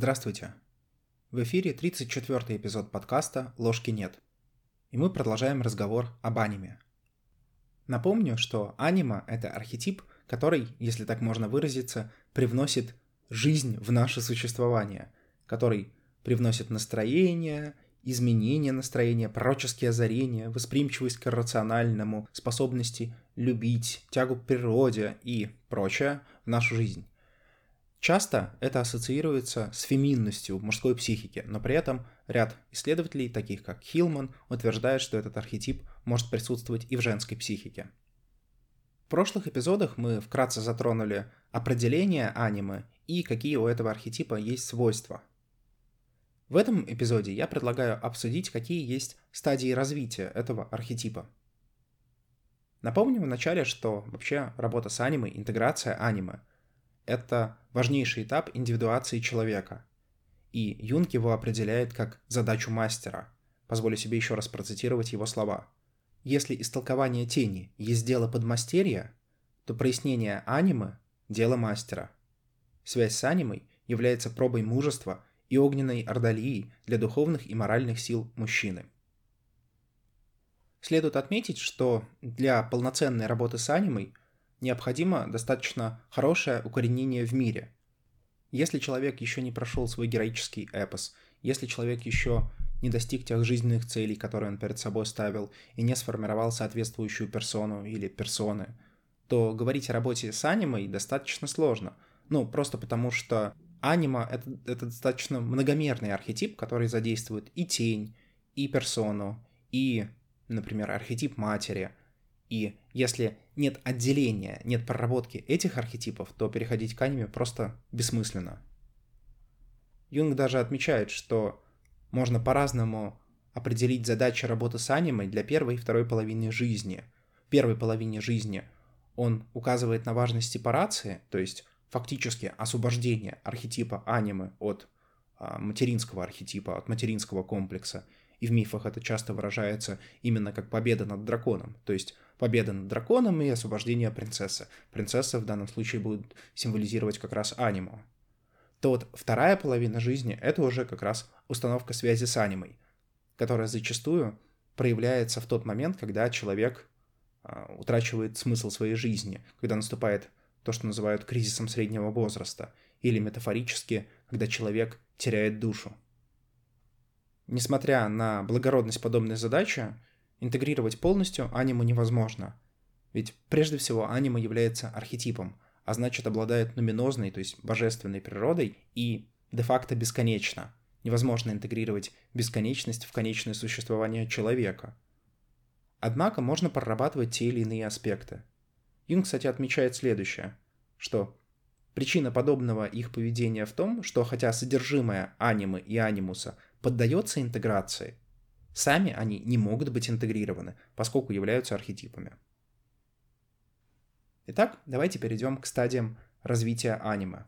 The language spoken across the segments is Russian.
Здравствуйте! В эфире 34-й эпизод подкаста «Ложки нет». И мы продолжаем разговор об аниме. Напомню, что анима — это архетип, который, если так можно выразиться, привносит жизнь в наше существование, который привносит настроение, изменение настроения, пророческие озарения, восприимчивость к рациональному, способности любить, тягу к природе и прочее в нашу жизнь. Часто это ассоциируется с феминностью в мужской психике, но при этом ряд исследователей, таких как Хилман, утверждает, что этот архетип может присутствовать и в женской психике. В прошлых эпизодах мы вкратце затронули определение анимы и какие у этого архетипа есть свойства. В этом эпизоде я предлагаю обсудить, какие есть стадии развития этого архетипа. Напомню вначале, что вообще работа с аниме, интеграция аниме — это важнейший этап индивидуации человека. И Юнг его определяет как задачу мастера. Позволю себе еще раз процитировать его слова. Если истолкование тени есть дело подмастерья, то прояснение анимы – дело мастера. Связь с анимой является пробой мужества и огненной ордалии для духовных и моральных сил мужчины. Следует отметить, что для полноценной работы с анимой необходимо достаточно хорошее укоренение в мире. Если человек еще не прошел свой героический эпос, если человек еще не достиг тех жизненных целей, которые он перед собой ставил, и не сформировал соответствующую персону или персоны, то говорить о работе с анимой достаточно сложно. Ну, просто потому что анима это, это достаточно многомерный архетип, который задействует и тень, и персону, и, например, архетип матери – и если нет отделения, нет проработки этих архетипов, то переходить к аниме просто бессмысленно. Юнг даже отмечает, что можно по-разному определить задачи работы с аниме для первой и второй половины жизни. В первой половине жизни он указывает на важность сепарации, то есть фактически освобождение архетипа аниме от а, материнского архетипа, от материнского комплекса. И в мифах это часто выражается именно как победа над драконом, то есть победа над драконом и освобождение принцессы. Принцесса в данном случае будет символизировать как раз аниму. То вот вторая половина жизни — это уже как раз установка связи с анимой, которая зачастую проявляется в тот момент, когда человек а, утрачивает смысл своей жизни, когда наступает то, что называют кризисом среднего возраста, или метафорически, когда человек теряет душу. Несмотря на благородность подобной задачи, Интегрировать полностью аниму невозможно. Ведь прежде всего анима является архетипом, а значит обладает нуминозной, то есть божественной природой и де-факто бесконечно. Невозможно интегрировать бесконечность в конечное существование человека. Однако можно прорабатывать те или иные аспекты. Юнг, кстати, отмечает следующее, что причина подобного их поведения в том, что хотя содержимое анимы и анимуса поддается интеграции – Сами они не могут быть интегрированы, поскольку являются архетипами. Итак, давайте перейдем к стадиям развития аниме.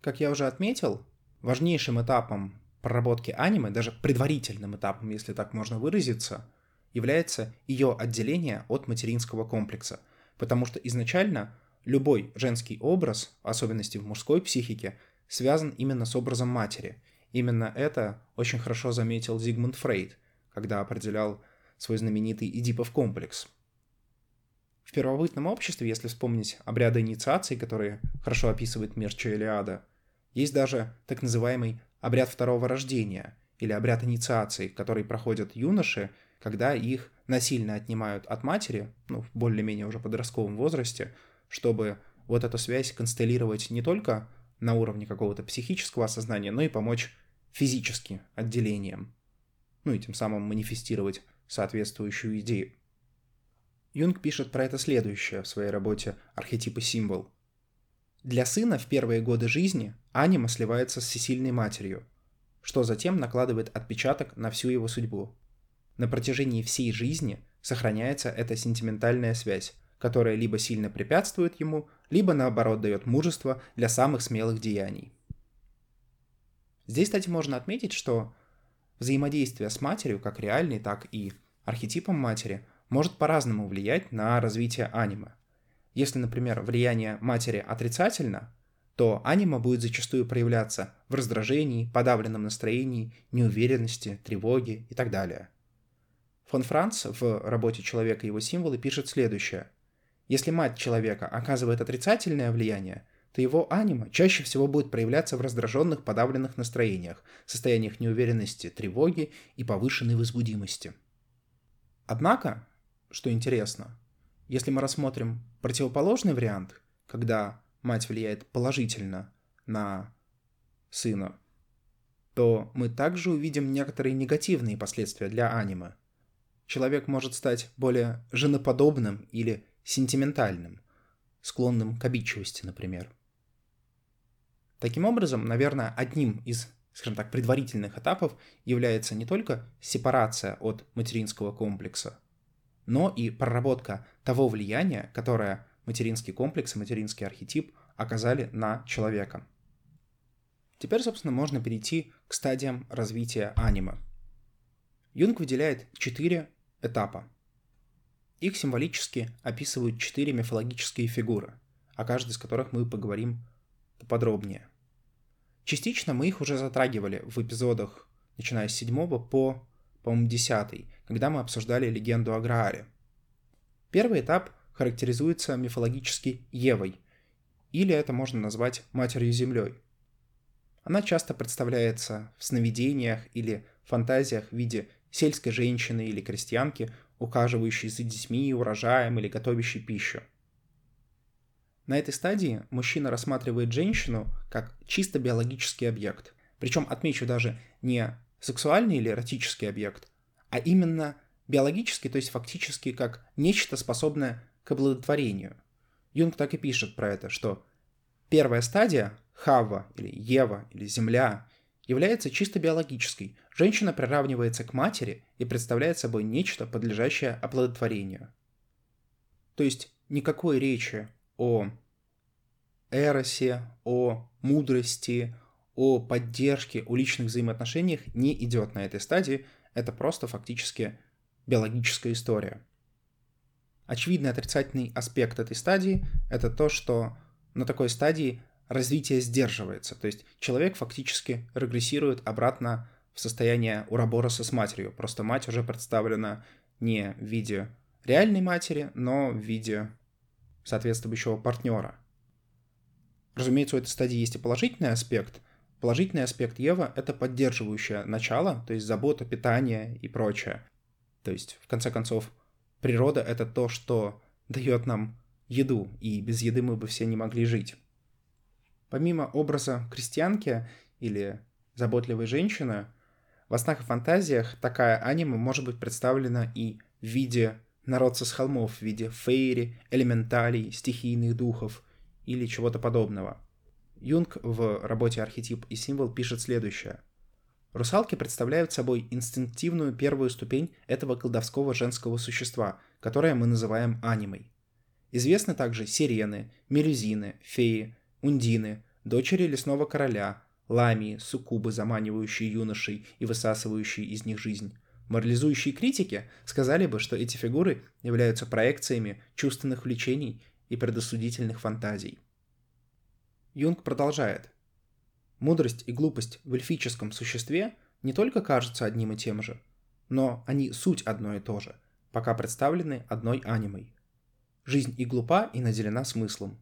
Как я уже отметил, важнейшим этапом проработки аниме, даже предварительным этапом, если так можно выразиться, является ее отделение от материнского комплекса, потому что изначально любой женский образ, особенности в мужской психике, связан именно с образом матери, Именно это очень хорошо заметил Зигмунд Фрейд, когда определял свой знаменитый Эдипов комплекс. В первобытном обществе, если вспомнить обряды инициации, которые хорошо описывает Мерча Илиада, есть даже так называемый обряд второго рождения или обряд инициации, который проходят юноши, когда их насильно отнимают от матери, ну, в более-менее уже подростковом возрасте, чтобы вот эту связь констеллировать не только на уровне какого-то психического осознания, но и помочь физически отделением, ну и тем самым манифестировать соответствующую идею. Юнг пишет про это следующее в своей работе «Архетип и символ». Для сына в первые годы жизни анима сливается с всесильной матерью, что затем накладывает отпечаток на всю его судьбу. На протяжении всей жизни сохраняется эта сентиментальная связь, которая либо сильно препятствует ему, либо наоборот дает мужество для самых смелых деяний. Здесь, кстати, можно отметить, что взаимодействие с матерью, как реальной, так и архетипом матери, может по-разному влиять на развитие аниме. Если, например, влияние матери отрицательно, то анима будет зачастую проявляться в раздражении, подавленном настроении, неуверенности, тревоге и так далее. Фон Франц в работе «Человек и его символы» пишет следующее. Если мать человека оказывает отрицательное влияние, то его анима чаще всего будет проявляться в раздраженных, подавленных настроениях, состояниях неуверенности, тревоги и повышенной возбудимости. Однако, что интересно, если мы рассмотрим противоположный вариант, когда мать влияет положительно на сына, то мы также увидим некоторые негативные последствия для аниме. Человек может стать более женоподобным или сентиментальным, склонным к обидчивости, например. Таким образом, наверное, одним из, скажем так, предварительных этапов является не только сепарация от материнского комплекса, но и проработка того влияния, которое материнский комплекс и материнский архетип оказали на человека. Теперь, собственно, можно перейти к стадиям развития аниме. Юнг выделяет четыре этапа. Их символически описывают четыре мифологические фигуры, о каждой из которых мы поговорим поподробнее. Частично мы их уже затрагивали в эпизодах, начиная с седьмого по, по-моему, десятый, когда мы обсуждали легенду о Грааре. Первый этап характеризуется мифологически Евой, или это можно назвать Матерью-Землей. Она часто представляется в сновидениях или фантазиях в виде сельской женщины или крестьянки, ухаживающей за детьми, урожаем или готовящей пищу. На этой стадии мужчина рассматривает женщину как чисто биологический объект. Причем отмечу даже не сексуальный или эротический объект, а именно биологический, то есть фактически как нечто способное к оплодотворению – Юнг так и пишет про это, что первая стадия, Хава или Ева или Земля, является чисто биологической. Женщина приравнивается к матери и представляет собой нечто, подлежащее оплодотворению. То есть никакой речи о эросе, о мудрости, о поддержке, о личных взаимоотношениях не идет на этой стадии. Это просто фактически биологическая история. Очевидный отрицательный аспект этой стадии — это то, что на такой стадии развитие сдерживается, то есть человек фактически регрессирует обратно в состояние урабороса с матерью, просто мать уже представлена не в виде реальной матери, но в виде соответствующего партнера. Разумеется, у этой стадии есть и положительный аспект. Положительный аспект Ева — это поддерживающее начало, то есть забота, питание и прочее. То есть, в конце концов, Природа — это то, что дает нам еду, и без еды мы бы все не могли жить. Помимо образа крестьянки или заботливой женщины, в снах и фантазиях такая аниме может быть представлена и в виде народца с холмов, в виде фейри, элементалей, стихийных духов или чего-то подобного. Юнг в работе «Архетип и символ» пишет следующее. Русалки представляют собой инстинктивную первую ступень этого колдовского женского существа, которое мы называем анимой. Известны также сирены, мелюзины, феи, ундины, дочери лесного короля, ламии, суккубы, заманивающие юношей и высасывающие из них жизнь. Морализующие критики сказали бы, что эти фигуры являются проекциями чувственных влечений и предосудительных фантазий. Юнг продолжает – Мудрость и глупость в эльфическом существе не только кажутся одним и тем же, но они суть одно и то же, пока представлены одной анимой. Жизнь и глупа, и наделена смыслом.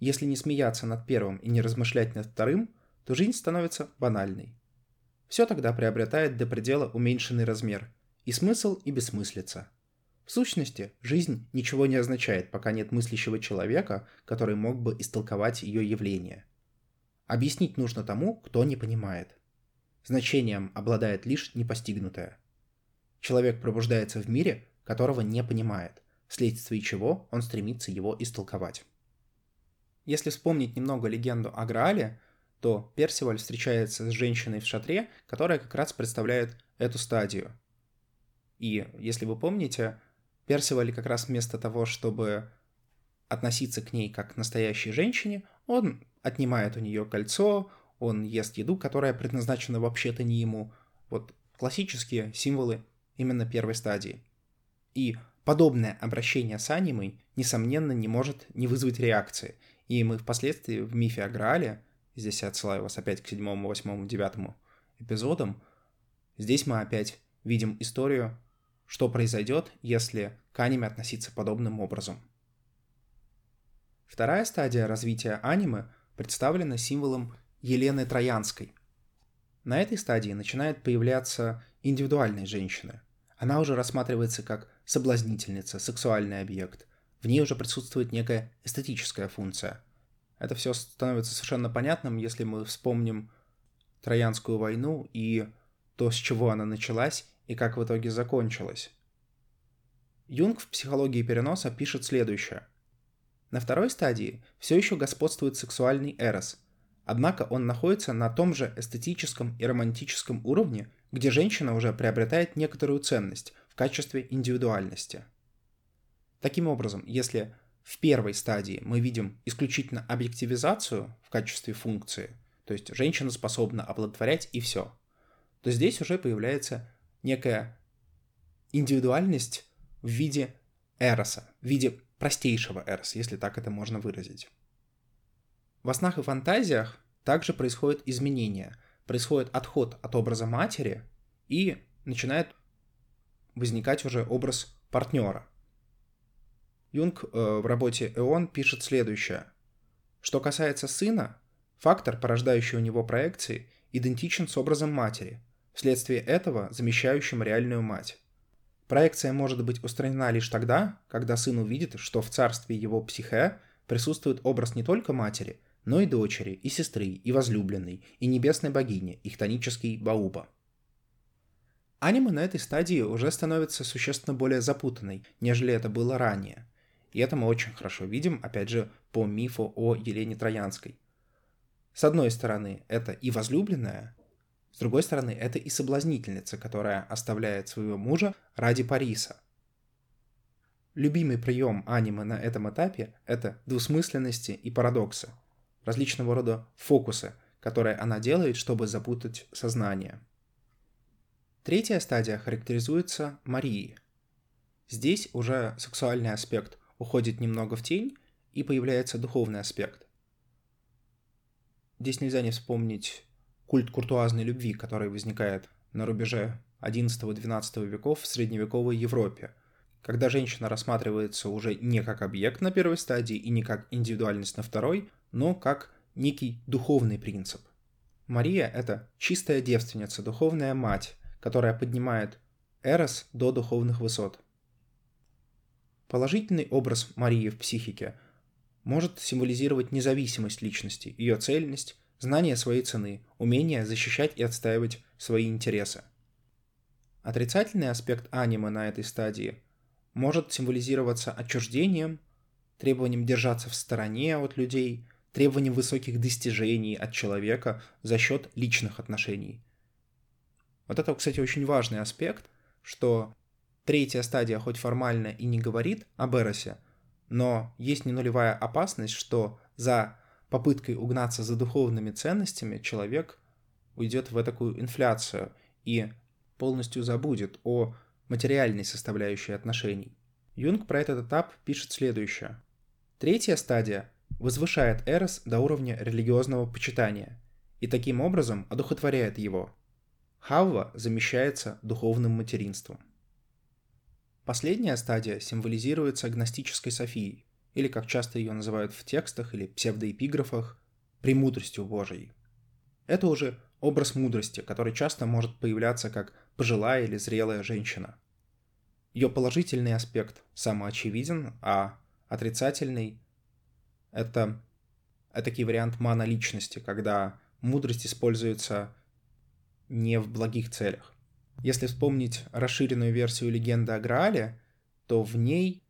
Если не смеяться над первым и не размышлять над вторым, то жизнь становится банальной. Все тогда приобретает до предела уменьшенный размер, и смысл, и бессмыслица. В сущности, жизнь ничего не означает, пока нет мыслящего человека, который мог бы истолковать ее явление – Объяснить нужно тому, кто не понимает. Значением обладает лишь непостигнутое. Человек пробуждается в мире, которого не понимает, вследствие чего он стремится его истолковать. Если вспомнить немного легенду о Граале, то Персиваль встречается с женщиной в шатре, которая как раз представляет эту стадию. И, если вы помните, Персиваль как раз вместо того, чтобы относиться к ней как к настоящей женщине, он отнимает у нее кольцо, он ест еду, которая предназначена вообще-то не ему. Вот классические символы именно первой стадии. И подобное обращение с анимой, несомненно, не может не вызвать реакции. И мы впоследствии в мифе о Граале, здесь я отсылаю вас опять к седьмому, восьмому, девятому эпизодам, здесь мы опять видим историю, что произойдет, если к аниме относиться подобным образом. Вторая стадия развития аниме представлена символом Елены Троянской. На этой стадии начинают появляться индивидуальные женщины. Она уже рассматривается как соблазнительница, сексуальный объект, в ней уже присутствует некая эстетическая функция. Это все становится совершенно понятным, если мы вспомним Троянскую войну и то, с чего она началась и как в итоге закончилась. Юнг в «Психологии переноса» пишет следующее. На второй стадии все еще господствует сексуальный эрос, однако он находится на том же эстетическом и романтическом уровне, где женщина уже приобретает некоторую ценность в качестве индивидуальности – Таким образом, если в первой стадии мы видим исключительно объективизацию в качестве функции, то есть женщина способна оплодотворять и все, то здесь уже появляется некая индивидуальность в виде эроса, в виде простейшего эроса, если так это можно выразить. В снах и фантазиях также происходит изменение, происходит отход от образа матери и начинает возникать уже образ партнера. Юнг э, в работе «Эон» пишет следующее. Что касается сына, фактор, порождающий у него проекции, идентичен с образом матери, вследствие этого замещающим реальную мать. Проекция может быть устранена лишь тогда, когда сын увидит, что в царстве его психе присутствует образ не только матери, но и дочери, и сестры, и возлюбленной, и небесной богини, их тонический Бауба. Аниме на этой стадии уже становится существенно более запутанной, нежели это было ранее. И это мы очень хорошо видим, опять же, по мифу о Елене Троянской. С одной стороны, это и возлюбленная, с другой стороны, это и соблазнительница, которая оставляет своего мужа ради Париса. Любимый прием аниме на этом этапе — это двусмысленности и парадоксы, различного рода фокусы, которые она делает, чтобы запутать сознание. Третья стадия характеризуется Марией. Здесь уже сексуальный аспект уходит немного в тень, и появляется духовный аспект. Здесь нельзя не вспомнить культ куртуазной любви, который возникает на рубеже XI-XII веков в средневековой Европе, когда женщина рассматривается уже не как объект на первой стадии и не как индивидуальность на второй, но как некий духовный принцип. Мария — это чистая девственница, духовная мать, которая поднимает Эрос до духовных высот – Положительный образ Марии в психике может символизировать независимость личности, ее цельность, знание своей цены, умение защищать и отстаивать свои интересы. Отрицательный аспект аниме на этой стадии может символизироваться отчуждением, требованием держаться в стороне от людей, требованием высоких достижений от человека за счет личных отношений. Вот это, кстати, очень важный аспект, что Третья стадия хоть формально и не говорит об Эросе, но есть не нулевая опасность, что за попыткой угнаться за духовными ценностями человек уйдет в такую инфляцию и полностью забудет о материальной составляющей отношений. Юнг про этот этап пишет следующее. Третья стадия возвышает Эрос до уровня религиозного почитания и таким образом одухотворяет его. Хавва замещается духовным материнством. Последняя стадия символизируется агностической Софией, или, как часто ее называют в текстах или псевдоэпиграфах, премудростью Божией. Это уже образ мудрости, который часто может появляться как пожилая или зрелая женщина. Ее положительный аспект самоочевиден, а отрицательный — это этакий вариант моноличности, когда мудрость используется не в благих целях. Если вспомнить расширенную версию легенды о Граале, то в ней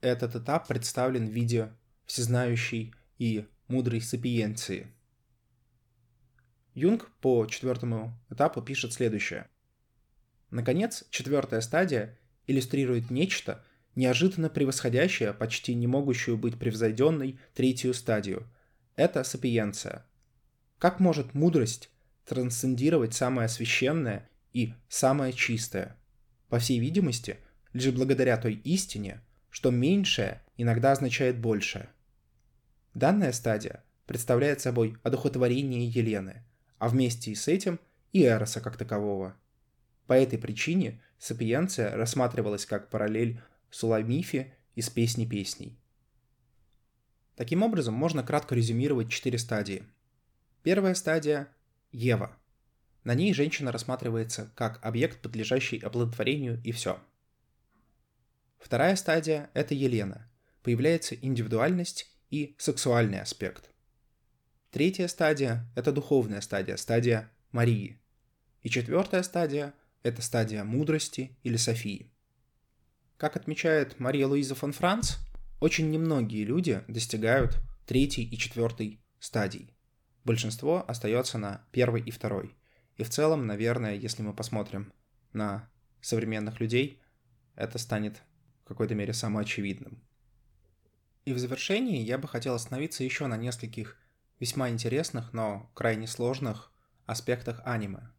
этот этап представлен в виде всезнающей и мудрой сапиенции. Юнг по четвертому этапу пишет следующее. Наконец, четвертая стадия иллюстрирует нечто, неожиданно превосходящее, почти не могущую быть превзойденной третью стадию. Это сапиенция. Как может мудрость трансцендировать самое священное и самое чистое. По всей видимости, лишь благодаря той истине, что меньшее иногда означает большее. Данная стадия представляет собой одухотворение Елены, а вместе с этим и Эроса как такового. По этой причине сапиенция рассматривалась как параллель Суламифе из «Песни песней». Таким образом, можно кратко резюмировать четыре стадии. Первая стадия – Ева. На ней женщина рассматривается как объект, подлежащий оплодотворению, и все. Вторая стадия – это Елена. Появляется индивидуальность и сексуальный аспект. Третья стадия – это духовная стадия, стадия Марии. И четвертая стадия – это стадия мудрости или Софии. Как отмечает Мария Луиза фон Франц, очень немногие люди достигают третьей и четвертой стадий. Большинство остается на первой и второй. И в целом, наверное, если мы посмотрим на современных людей, это станет в какой-то мере самоочевидным. И в завершении я бы хотел остановиться еще на нескольких весьма интересных, но крайне сложных аспектах аниме.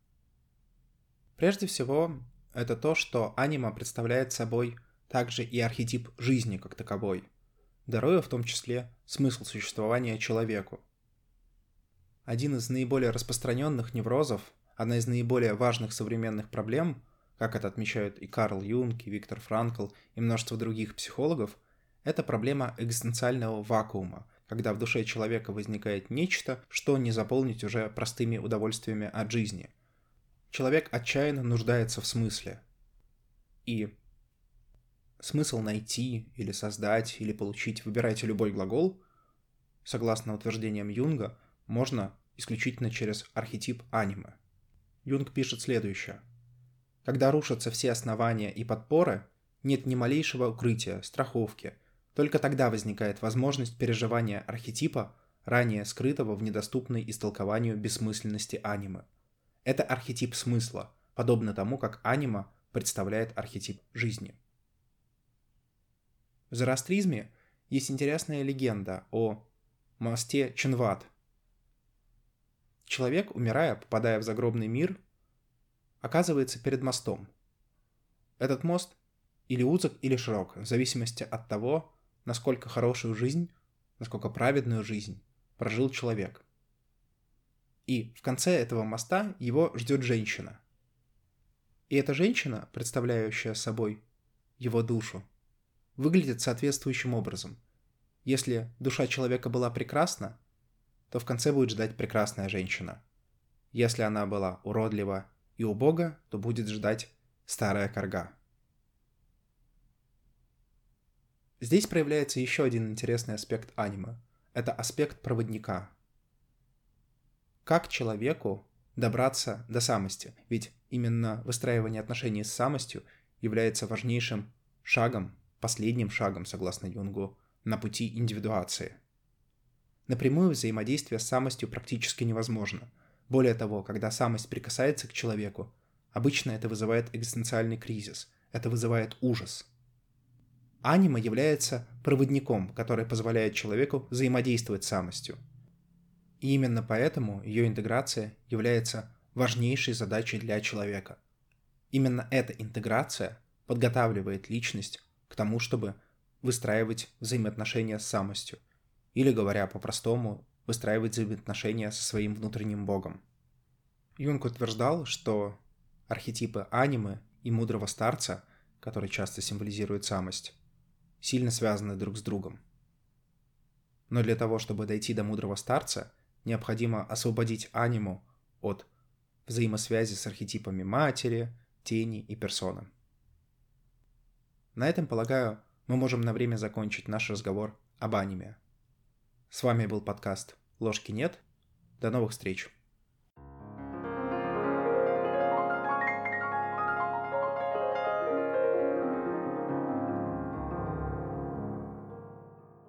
Прежде всего, это то, что аниме представляет собой также и архетип жизни как таковой, даруя в том числе смысл существования человеку. Один из наиболее распространенных неврозов, одна из наиболее важных современных проблем, как это отмечают и Карл Юнг, и Виктор Франкл, и множество других психологов, это проблема экзистенциального вакуума, когда в душе человека возникает нечто, что не заполнить уже простыми удовольствиями от жизни. Человек отчаянно нуждается в смысле. И смысл найти или создать или получить, выбирайте любой глагол, согласно утверждениям Юнга, можно исключительно через архетип аниме. Юнг пишет следующее. Когда рушатся все основания и подпоры, нет ни малейшего укрытия, страховки – только тогда возникает возможность переживания архетипа, ранее скрытого в недоступной истолкованию бессмысленности аниме. Это архетип смысла, подобно тому, как анима представляет архетип жизни. В зороастризме есть интересная легенда о мосте Чинват. Человек, умирая, попадая в загробный мир, оказывается перед мостом. Этот мост или узок, или широк, в зависимости от того, насколько хорошую жизнь, насколько праведную жизнь прожил человек. И в конце этого моста его ждет женщина. И эта женщина, представляющая собой его душу, выглядит соответствующим образом. Если душа человека была прекрасна, то в конце будет ждать прекрасная женщина. Если она была уродлива и убога, то будет ждать старая корга. Здесь проявляется еще один интересный аспект аниме. Это аспект проводника. Как человеку добраться до самости? Ведь именно выстраивание отношений с самостью является важнейшим шагом, последним шагом, согласно Юнгу, на пути индивидуации. Напрямую взаимодействие с самостью практически невозможно. Более того, когда самость прикасается к человеку, обычно это вызывает экзистенциальный кризис, это вызывает ужас – анима является проводником, который позволяет человеку взаимодействовать с самостью. И именно поэтому ее интеграция является важнейшей задачей для человека. Именно эта интеграция подготавливает личность к тому, чтобы выстраивать взаимоотношения с самостью, или, говоря по-простому, выстраивать взаимоотношения со своим внутренним богом. Юнг утверждал, что архетипы анимы и мудрого старца, который часто символизирует самость, сильно связаны друг с другом. Но для того, чтобы дойти до мудрого старца, необходимо освободить аниму от взаимосвязи с архетипами матери, тени и персоны. На этом, полагаю, мы можем на время закончить наш разговор об аниме. С вами был подкаст «Ложки нет». До новых встреч!